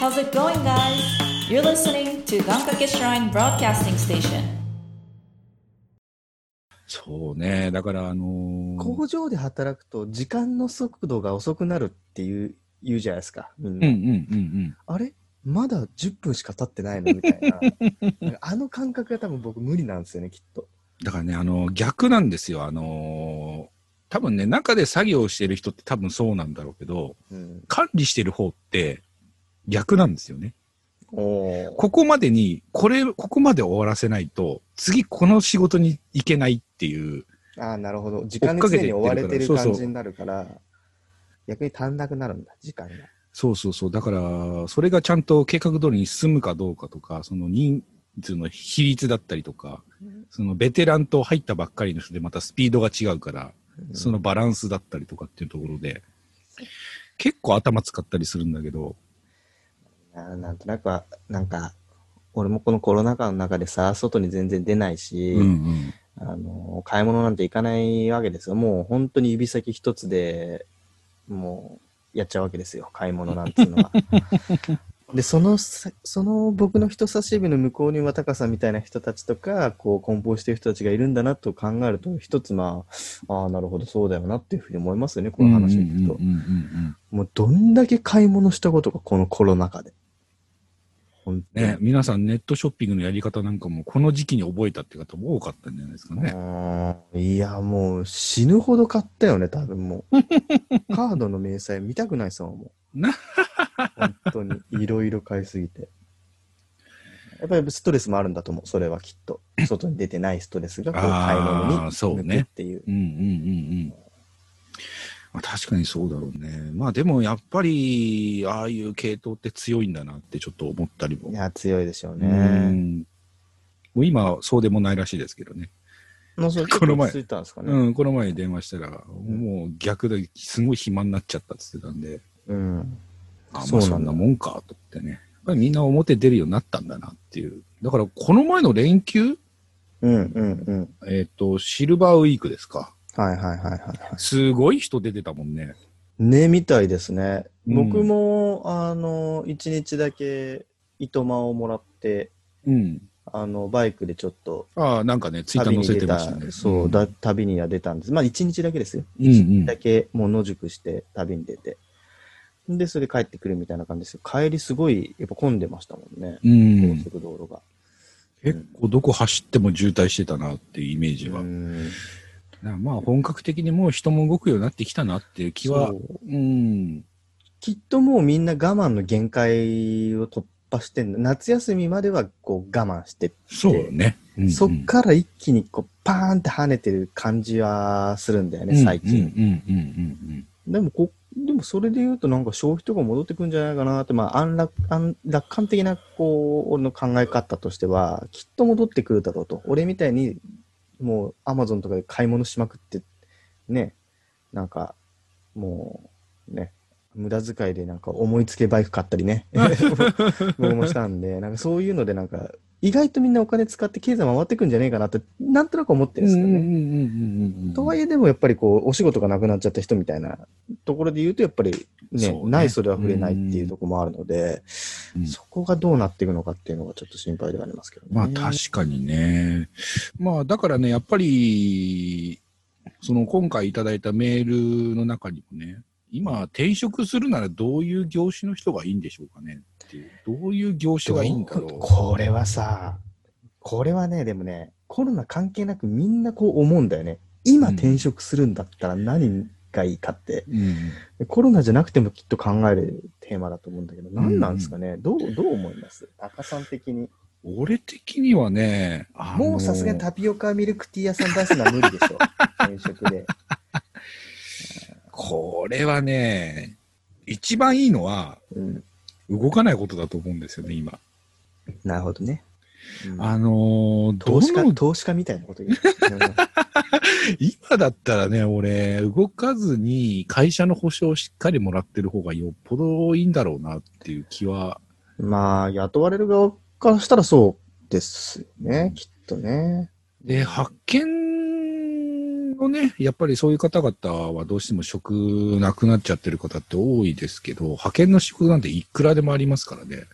How's it going, guys? You're listening to Gankake Shrine Broadcasting Station. そうね。だから、あのー工場で働くと時間の速度が遅くなるっていう言うじゃないですか、みんな。うんうんうんうん。あれ？まだ10分しか経ってないの？みたいな。あの感覚が多分僕無理なんですよね、きっと。だからね、あの、逆なんですよ。あのー多分ね、中で作業してる人って多分そうなんだろうけど、うん、管理してる方って逆なんですよね。ここまでに、これ、ここまで終わらせないと、次この仕事に行けないっていう、ああ、なるほど。時間に追われてる感じになるから、逆に足んなくなるんだ、時間が。そうそうそう。だから、それがちゃんと計画通りに進むかどうかとか、その人数の比率だったりとか、そのベテランと入ったばっかりの人でまたスピードが違うから、そのバランスだったりとかっていうところで、結構頭使ったりするんだけど、ななんとなくは、なんか、俺もこのコロナ禍の中でさ、外に全然出ないし、うんうん。あの、買い物なんて行かないわけですよ。もう本当に指先一つで、もうやっちゃうわけですよ。買い物なんていうのは。で、そのさ、その僕の人差し指の向こうには高さんみたいな人たちとか、こう、梱包してる人たちがいるんだなと考えると、一つまあ、ああ、なるほど、そうだよなっていうふうに思いますよね、この話を聞くと。もうどんだけ買い物したことか、このコロナ禍で。ね、皆さんネットショッピングのやり方なんかもこの時期に覚えたって方も多かったんじゃないですかね。うんいや、もう死ぬほど買ったよね、多分もう。カードの明細見たくないっすもう。な本当に、いろいろ買いすぎて。やっぱりストレスもあるんだと思う、それはきっと。外に出てないストレスがこう買い物にそうね向くっていう。うんうんうんうん。まあ、確かにそうだろうね。まあでもやっぱり、ああいう系統って強いんだなってちょっと思ったりも。いや、強いでしょううね。んもう今、そうでもないらしいですけどね。もうそれこの前ね。うん、この前に電話したら、もう逆ですごい暇になっちゃったって言ってたんで、うん。あ、まあそんなもんかと思ってね。やっぱりみんな表出るようになったんだなっていう。だからこの前の連休、うんうんうん。えっ、と、シルバーウィークですか。はいはいはいはいはい。すごい人出てたもんね。ね、みたいですね。うん僕も、あの、一日だけ糸間をもらって、うん。あの、バイクでちょっとああ、なんかね、ツイッター載せてましたね。そう、んだ旅には出たんです。まあ、一日だけですよ。一日だけもう野宿して旅に出て。で、それで帰ってくるみたいな感じですよ。帰りすごい、やっぱ混んでましたもんね。うん高。速道路が。結構どこ走っても渋滞してたなっていうイメージは。うんなまあ本格的にもう人も動くようになってきたなっていう気はそ。ううん。きっともうみんな我慢の限界を突破して。夏休みまではこう我慢してってそうね。うんうんそっから一気にこうパーンって跳ねてる感じはするんだよね、最近。でもこ、でもそれで言うとなんか消費とか戻ってくんじゃないかなって、まあ安楽、安楽観的なこう、俺の考え方としては、きっと戻ってくるだろうと。俺みたいにもうアマゾンとかで買い物しまくって、ね、なんか、もう、ね、無駄遣いでなんか思いつけバイク買ったりね、僕もしたんで、なんかそういうのでなんか、意外とみんなお金使って経済回ってくんじゃねえかなって、なんとなく思ってうん。るんですよね。うんうんうんうんうん。とはいえでもやっぱりこう、お仕事がなくなっちゃった人みたいなところで言うと、やっぱりね、ねないそれは触れないっていうところもあるので、うんそこがどうなっていくのかっていうのがちょっと心配ではありますけどね。まあ確かにね。まあだからね、やっぱり、その今回いただいたメールの中にもね、今転職するならどういう業種の人がいいんでしょうかねっていう。どういう業種がいいんだろう。これはさ、これはね、でもね、コロナ関係なくみんなこう思うんだよね。今うん転職するんだったら何がいいかって、うん。コロナじゃなくてもきっと考えるテーマだと思うんだけど、何なんですかね、どう、どう思います？高さん的に。俺的にはね、あのもうさすがにタピオカミルクティー屋さん出すのは無理でしょ。転職で。これはね、一番いいのはうん。動かないことだと思うんですよね、今。なるほどね。うんあのー投資家、投資家みたいなこと言う。今だったらね、俺、動かずに会社の保証をしっかりもらってる方がよっぽどいいんだろうなっていう気は。うんまあ、雇われる側からしたらそうですよね、きっとね。で、発見のね、やっぱりそういう方々はどうしても職なくなっちゃってる方って多いですけど、派遣の仕事なんていくらでもありますからね。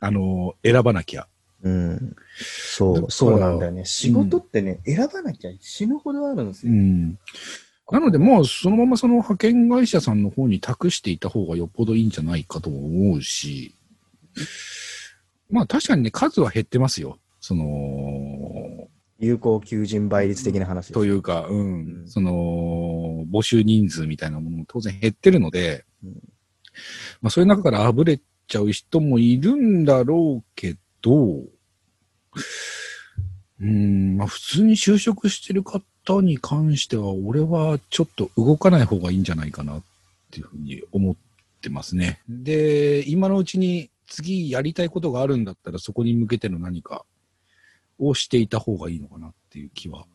あの、選ばなきゃ。うん。そう、そうなんだよね。仕事ってね、選ばなきゃ死ぬほどあるんですよ。うん。なので、もうそのままその派遣会社さんの方に託していた方がよっぽどいいんじゃないかとも思うし、まあ確かにね、数は減ってますよ。その、有効求人倍率的な話というか、うん、うんその、募集人数みたいなものも当然減ってるので、うんまあそういう中からあぶれちゃう人もいるんだろうけど、う？ん、まあ普通に就職してる方に関しては、俺はちょっと動かない方がいいんじゃないかなっていうふうに思ってますね。で、今のうちに次やりたいことがあるんだったら、そこに向けての何かをしていた方がいいのかなっていう気は。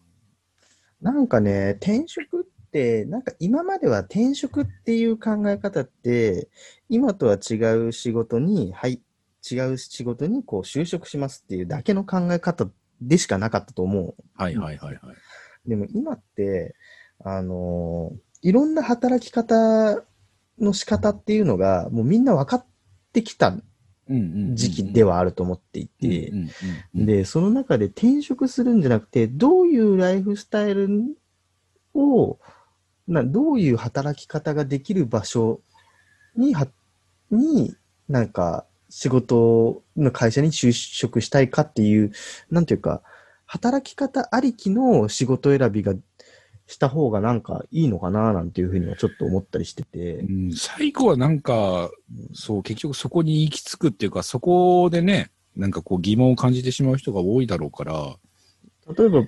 なんかね、転職って、なんか今までは転職っていう考え方って、今とは違う仕事に、はい、違う仕事にこう就職しますっていうだけの考え方でしかなかったと思う。はいはいはいはい。でも今って、あのーいろんな働き方の仕方っていうのが、もうみんな分かってきた時期ではあると思っていて、で、その中で転職するんじゃなくて、どういうライフスタイルを、などういう働き方ができる場所に、は、に、なんか、仕事の会社に就職したいかっていう、なんていうか、働き方ありきの仕事選びがした方がなんかいいのかななんていうふうにはちょっと思ったりしててう。ん最後はなんか、そう、結局そこに行き着くっていうか、そこでね、なんかこう疑問を感じてしまう人が多いだろうから、例えば、例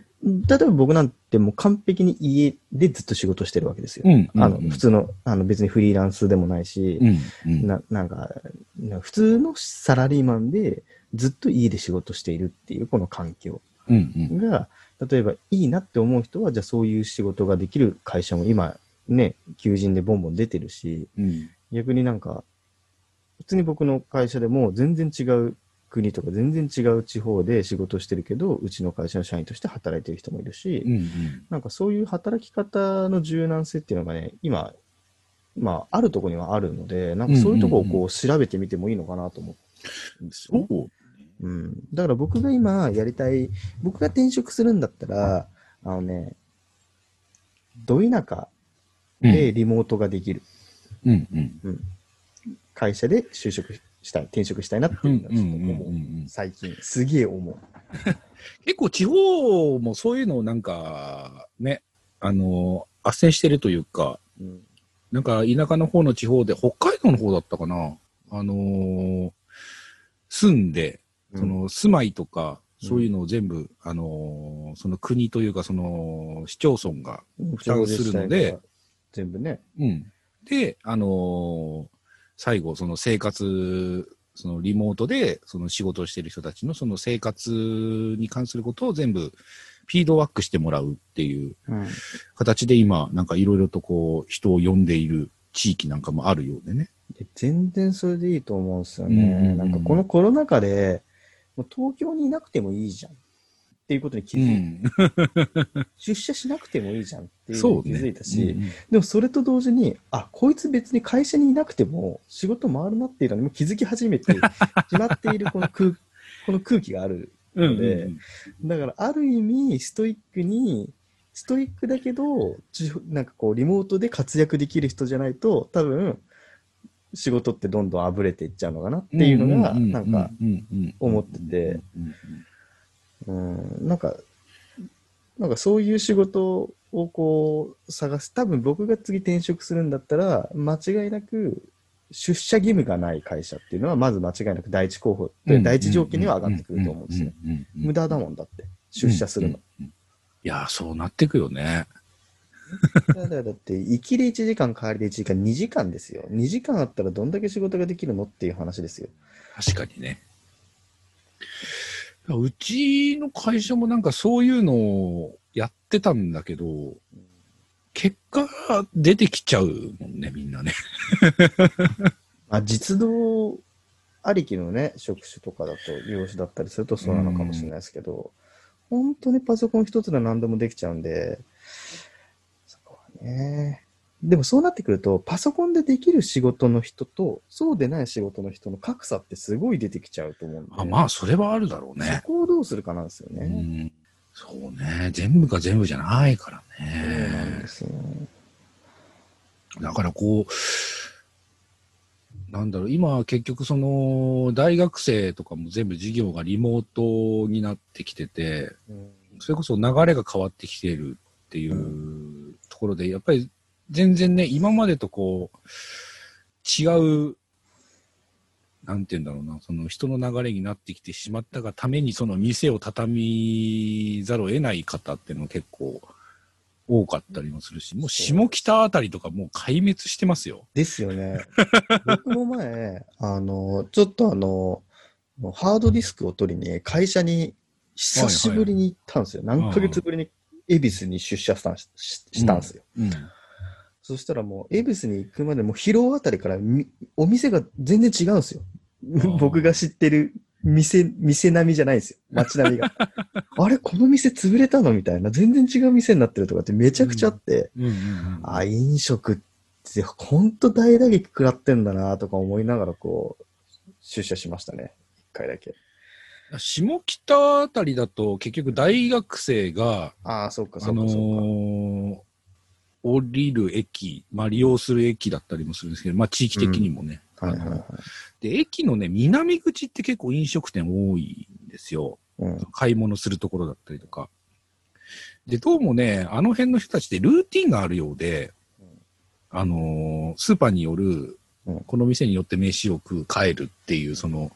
えば僕なんてもう完璧に家でずっと仕事してるわけですよ。うんあの、普通の、あの別にフリーランスでもないし、うんうん。ななんか、な普通のサラリーマンでずっと家で仕事しているっていうこの環境うんうん。が、例えばいいなって思う人は、じゃあそういう仕事ができる会社も今ね、求人でボンボン出てるし、うん。逆になんか、普通に僕の会社でも全然違う国とか全然違う地方で仕事してるけど、うちの会社の社員として働いてる人もいるし、うんうん。なんかそういう働き方の柔軟性っていうのがね、今、まあ、あるところにはあるので、なんかそういうところをこう調べてみてもいいのかなと思うんですよ。ううん。だから僕が今やりたい、僕が転職するんだったら、あのね、ど田舎でリモートができる。うん。うん。会社で就職したい、転職したいなっていうのはちょっと思う。最近、すげえ思う。結構地方もそういうのをなんか、ね、あの、斡旋してるというか、うんなんか田舎の方の地方で、北海道の方だったかな、あのー住んで、その住まいとか、うんそういうのを全部、あのーその国というか、その市町村が、うん負担するので、全部ね。うん。で、あのー最後、その生活、そのリモートで、その仕事をしている人たちのその生活に関することを全部、フィードバックしてもらうっていううん形で今、なんかいろいろとこう、人を呼んでいる地域なんかもあるようでね。で全然それでいいと思うんですようんうんうね。んなんかこのコロナ禍で、もう東京にいなくてもいいじゃんっていうことに気うづいん。出社しなくてもいいじゃんっていうのに気。づいたし、うんうんでもそれと同時に、あ、こいつ別に会社にいなくても仕事回るなっていうのにも気づき始めて しまっているこの空この空気がある。うんでだからある意味ストイックに、ストイックだけど、ちなんかこうリモートで活躍できる人じゃないと多分仕事ってどんどんあぶれていっちゃうのかなっていうのが、なんか、思ってて、うん、なんか、なんかそういう仕事をこう探す。多分僕が次転職するんだったら、間違いなく出社義務がない会社っていうのは、まず間違いなく第一候補で、第一条件には上がってくると思うんですよ。無駄だもんだって、出社するの。うんうんうんいやー、そうなってくよね。だからだって、行きで1時間、帰りで1時間、2時間ですよ。2時間あったらどんだけ仕事ができるのっていう話ですよ。確かにね。うちの会社もなんかそういうのをやってたんだけど、結果出てきちゃうもんね、みんなね。まあ、実動ありきのね、職種とかだと、業種だったりするとそうなのかもしれないですけど、本当にパソコン一つで何でもできちゃうんで、ね。でもそうなってくると、パソコンでできる仕事の人と、そうでない仕事の人の格差ってすごい出てきちゃうと思うんで。あまあ、それはあるだろうねそ。こをどうするかなんですようね。ん。そうね。全部が全部じゃないからそうなんねで。すよ。だからこう、なんだろう、今は結局その、大学生とかも全部授業がリモートになってきてて、うんそれこそ流れが変わってきているっていうところで、やっぱり全然ね、今までとこう、違う、なんて言うんだろうな、その人の流れになってきてしまったがために、その店を畳みざるを得ない方っていうのも結構多かったりもするし、もう下北あたりとかもう壊滅してますよ。ですよね。僕も前、あの、ちょっとあの、ハードディスクを取りに会社に久しぶりに行ったんですよ。何ヶ月ぶりに恵比寿に出社したんししたんですよ。うん。そしたらもう、恵比寿に行くまでもう広尾あたりからみお店が全然違うんですよ。ー 僕が知ってる店、店並みじゃないんですよ。街並みが。あれこの店潰れたのみたいな。全然違う店になってるとかってめちゃくちゃあって。あ、飲食ってほんと大打撃食らってんだなとか思いながらこう、出社しましたね。一回だけ。下北あたりだと結局大学生が、ああ、そうか、そあのうか、そうか。ー降りる駅、まあ利用する駅だったりもするんですけど、まあ地域的にもね。はいはいはい。で、駅のね、南口って結構飲食店多いんですよ。うん。買い物するところだったりとか。で、どうもね、あの辺の人たちってルーティンがあるようで、あのースーパーによるうん、この店によって飯を食う、帰るっていう、その、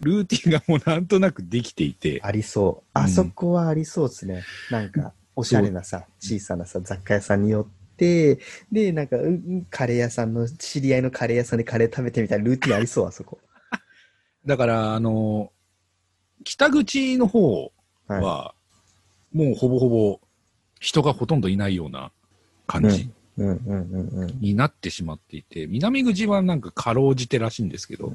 ルーティンがもうなんとなくできていて、ありそう。あそこはありそうですね。なんか、おしゃれなさ、小さなさ、雑貨屋さんによって、で、なんか、うんカレー屋さんの、知り合いのカレー屋さんでカレー食べてみたいなルーティンありそう、あそこ。だから、あのー北口の方はい。は、もうほぼほぼ人がほとんどいないような感じうんうんうんうん。になってしまっていて、南口はなんかかろうじてらしいんですけど、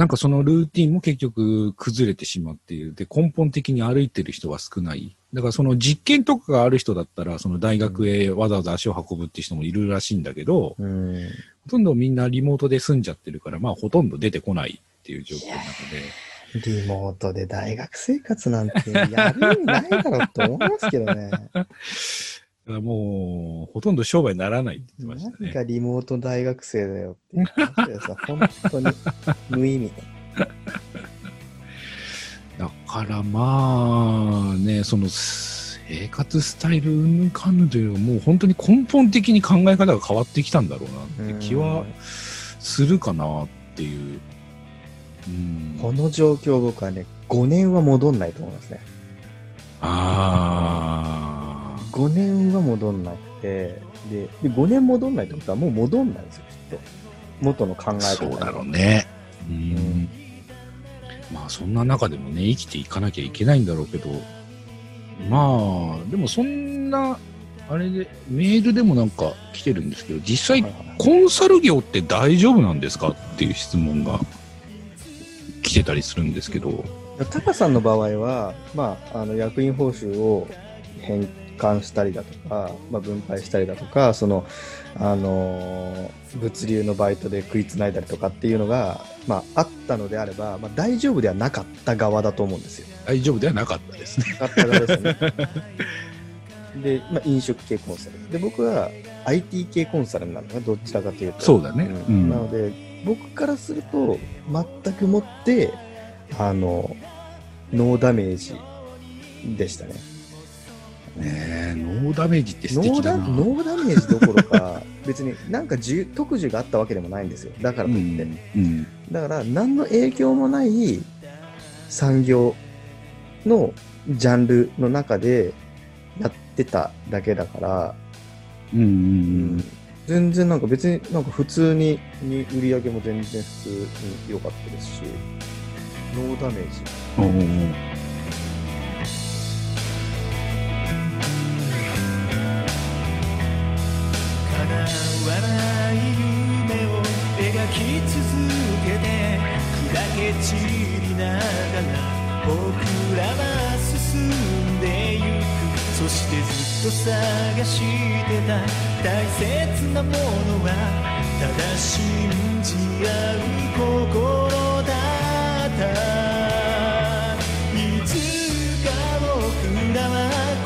なんかそのルーティンも結局崩れてしまっている。で、根本的に歩いてる人は少ない。だからその実験とかがある人だったら、その大学へわざわざ足を運ぶっていう人もいるらしいんだけど、うん。ほとんどみんなリモートで住んじゃってるから、まあほとんど出てこないっていう状況の中で。リモートで大学生活なんてやる意味ないだろうと思いますけどね。だからもう、ほとんど商売にならないって言ってましたね。何がリモート大学生だよっていう話でさ、本当に無意味。だからまあね、その生活スタイルうんぬんかんぬんというよりもう本当に根本的に考え方が変わってきたんだろうなって気はするかなっていう。うん、この状況僕はね、5年は戻んないと思いますね。ああ。5年は戻んなくて、で、で5年戻んないってことはもう戻んないんですよ、きっと。元の考え方にそうだろうね。うん。まあそんな中でもね、生きていかなきゃいけないんだろうけど、まあ、でもそんな、あれで、メールでもなんか来てるんですけど、実際コンサル業って大丈夫なんですかっていう質問が来てたりするんですけど、タカさんの場合は、まあ、あの役員報酬を返還したりだとか、まあ、分配したりだとか、その、あのー物流のバイトで食いつないだりとかっていうのが、まあ、あったのであれば、まあ、大丈夫ではなかった側だと思うんですよ。大丈夫ではなかったですね。なかった側ですよね。で、まあ、飲食系コンサル。で、僕は IT 系コンサルになるのね、どちらかというと。そうだねんうんなので、僕からすると、全くもって、あの、ノーダメージでしたね。ねえ、ノーダメージって素敵だな。ノーダメージどころか、別になんか特需があったわけでもないんですよ。だからといって。うん。だから、何の影響もない産業のジャンルの中でやってただけだから、うん。うん。うん。全然なんか別になんか普通にに売り上げも全然普通に良かったですし、ノーダメージ。ない夢を描き続けて砕け散りながら僕らは進んでゆく。そしてずっと探してた。大切なものはただ。信じ合う心だったいつか僕らは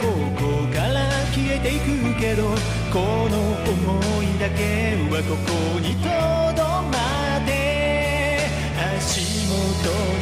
ここから消えていくけどこの想いだけはここにとどまって足元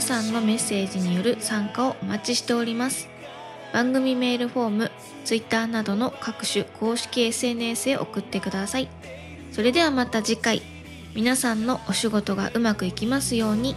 皆さんのメッセージによる参加をお待ちしております。番組メールフォーム Twitter などの各種公式 SNS へ送ってください。それではまた次回皆さんのお仕事がうまくいきますように。